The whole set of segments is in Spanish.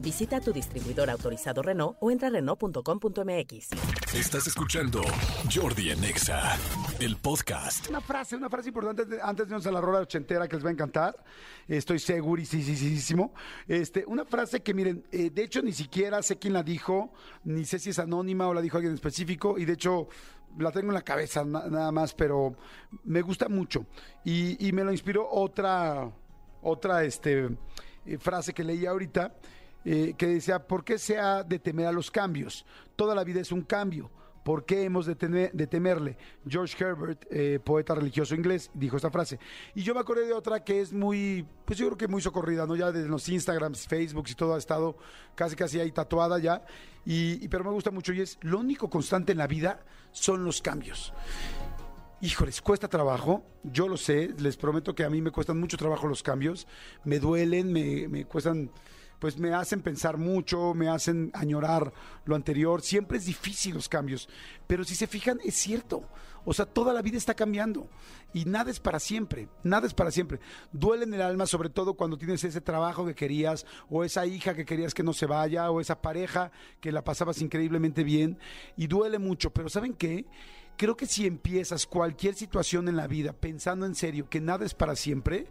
Visita tu distribuidor autorizado Renault o entra a Renault.com.mx. Estás escuchando Jordi en Exa, el podcast. Una frase, una frase importante antes de irnos a la rola ochentera que les va a encantar. Estoy segurísimo. Este, una frase que, miren, eh, de hecho ni siquiera sé quién la dijo, ni sé si es anónima o la dijo alguien en específico, y de hecho la tengo en la cabeza na- nada más, pero me gusta mucho. Y, y me lo inspiró otra, otra este, eh, frase que leí ahorita, eh, que decía, ¿por qué se ha de temer a los cambios? Toda la vida es un cambio. ¿Por qué hemos de, temerle? George Herbert, eh, poeta religioso inglés, dijo esta frase. Y yo me acordé de otra que es muy, pues yo creo que muy socorrida, ¿no? Ya desde los Instagrams, Facebooks y todo ha estado casi casi ahí tatuada ya. Y, pero me gusta mucho y es, lo único constante en la vida son los cambios. Híjoles, cuesta trabajo, yo lo sé, les prometo que a mí me cuestan mucho trabajo los cambios, me duelen, me cuestan, pues me hacen pensar mucho, me hacen añorar lo anterior, siempre es difícil los cambios, pero si se fijan es cierto, o sea, toda la vida está cambiando y nada es para siempre, nada es para siempre. Duele en el alma sobre todo cuando tienes ese trabajo que querías o esa hija que querías que no se vaya o esa pareja que la pasabas increíblemente bien y duele mucho, pero ¿saben qué? Creo que si empiezas cualquier situación en la vida pensando en serio que nada es para siempre,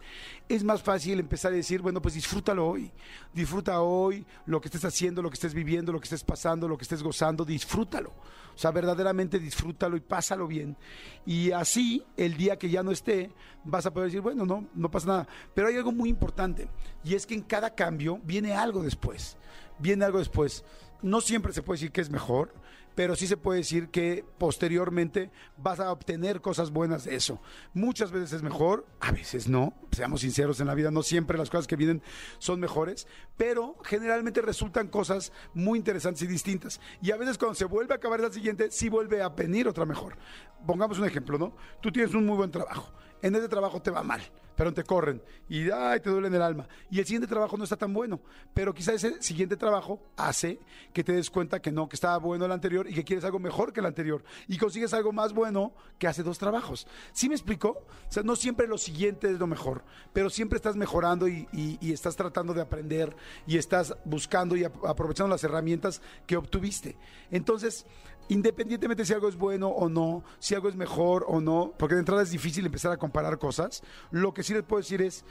es más fácil empezar a decir, bueno, pues disfrútalo hoy. Disfruta hoy lo que estés haciendo, lo que estés viviendo, lo que estés pasando, lo que estés gozando, disfrútalo. O sea, verdaderamente disfrútalo y pásalo bien. Y así, el día que ya no esté, vas a poder decir, bueno, no, no pasa nada. Pero hay algo muy importante, y es que en cada cambio viene algo después. Viene algo después. No siempre se puede decir que es mejor, pero sí se puede decir que posteriormente vas a obtener cosas buenas de eso. Muchas veces es mejor, a veces no, seamos sinceros en la vida, no siempre las cosas que vienen son mejores, pero generalmente resultan cosas muy interesantes y distintas. Y a veces cuando se vuelve a acabar la siguiente, sí vuelve a venir otra mejor. Pongamos un ejemplo, ¿no? Tú tienes un muy buen trabajo, en ese trabajo te va mal, pero te corren y te duele el alma. Y el siguiente trabajo no está tan bueno, pero quizá ese siguiente trabajo hace que te des cuenta que no, que estaba bueno el anterior y que quieres algo mejor que el anterior y consigues algo más bueno que hace dos trabajos. ¿Sí me explico? O sea, no siempre lo siguiente es lo mejor, pero siempre estás mejorando y, estás tratando de aprender y estás buscando y ap- aprovechando las herramientas que obtuviste. Entonces, independientemente si algo es bueno o no, si algo es mejor o no, porque de entrada es difícil empezar a comparar cosas, lo que sí les puedo decir es,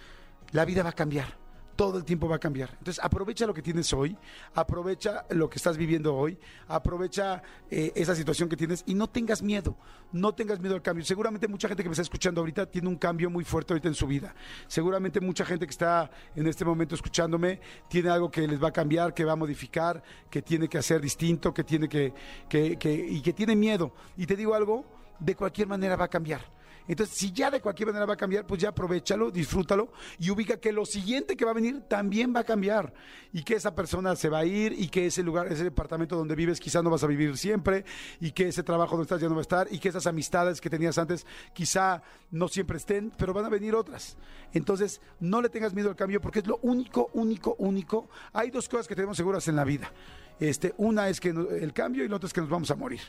la vida va a cambiar. Todo el tiempo va a cambiar. Entonces, aprovecha lo que tienes hoy, aprovecha lo que estás viviendo hoy, aprovecha eh, esa situación que tienes y no tengas miedo, no tengas miedo al cambio. Seguramente mucha gente que me está escuchando ahorita tiene un cambio muy fuerte ahorita en su vida. Seguramente mucha gente que está en este momento escuchándome tiene algo que les va a cambiar, que va a modificar, que tiene que hacer distinto, que tiene que, que, que y que tiene miedo. Y te digo algo, de cualquier manera va a cambiar. Entonces, si ya de cualquier manera va a cambiar, pues ya aprovechalo, disfrútalo y ubica que lo siguiente que va a venir también va a cambiar y que esa persona se va a ir y que ese lugar, ese departamento donde vives quizá no vas a vivir siempre y que ese trabajo donde estás ya no va a estar y que esas amistades que tenías antes quizá no siempre estén, pero van a venir otras. Entonces, no le tengas miedo al cambio porque es lo único, único, único. Hay dos cosas que tenemos seguras en la vida. Este, una es que el cambio y la otra es que nos vamos a morir.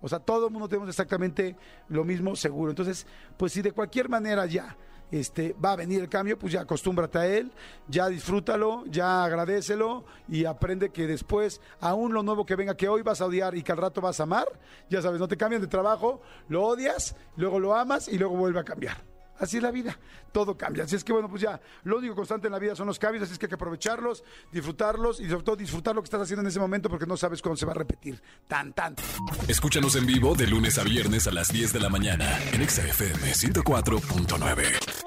O sea, todo el mundo tenemos exactamente lo mismo seguro. Entonces, pues si de cualquier manera ya este, va a venir el cambio, pues ya acostúmbrate a él, ya disfrútalo, ya agradecelo y aprende que después, aún lo nuevo que venga, que hoy vas a odiar y que al rato vas a amar, ya sabes, no te cambian de trabajo, lo odias, luego lo amas y luego vuelve a cambiar. Así es la vida, todo cambia. Así es que bueno, pues ya, lo único constante en la vida son los cambios, así es que hay que aprovecharlos, disfrutarlos y sobre todo disfrutar lo que estás haciendo en ese momento porque no sabes cuándo se va a repetir. Tan, tan. Escúchanos en vivo de lunes a viernes a las 10 de la mañana en Exa FM 104.9.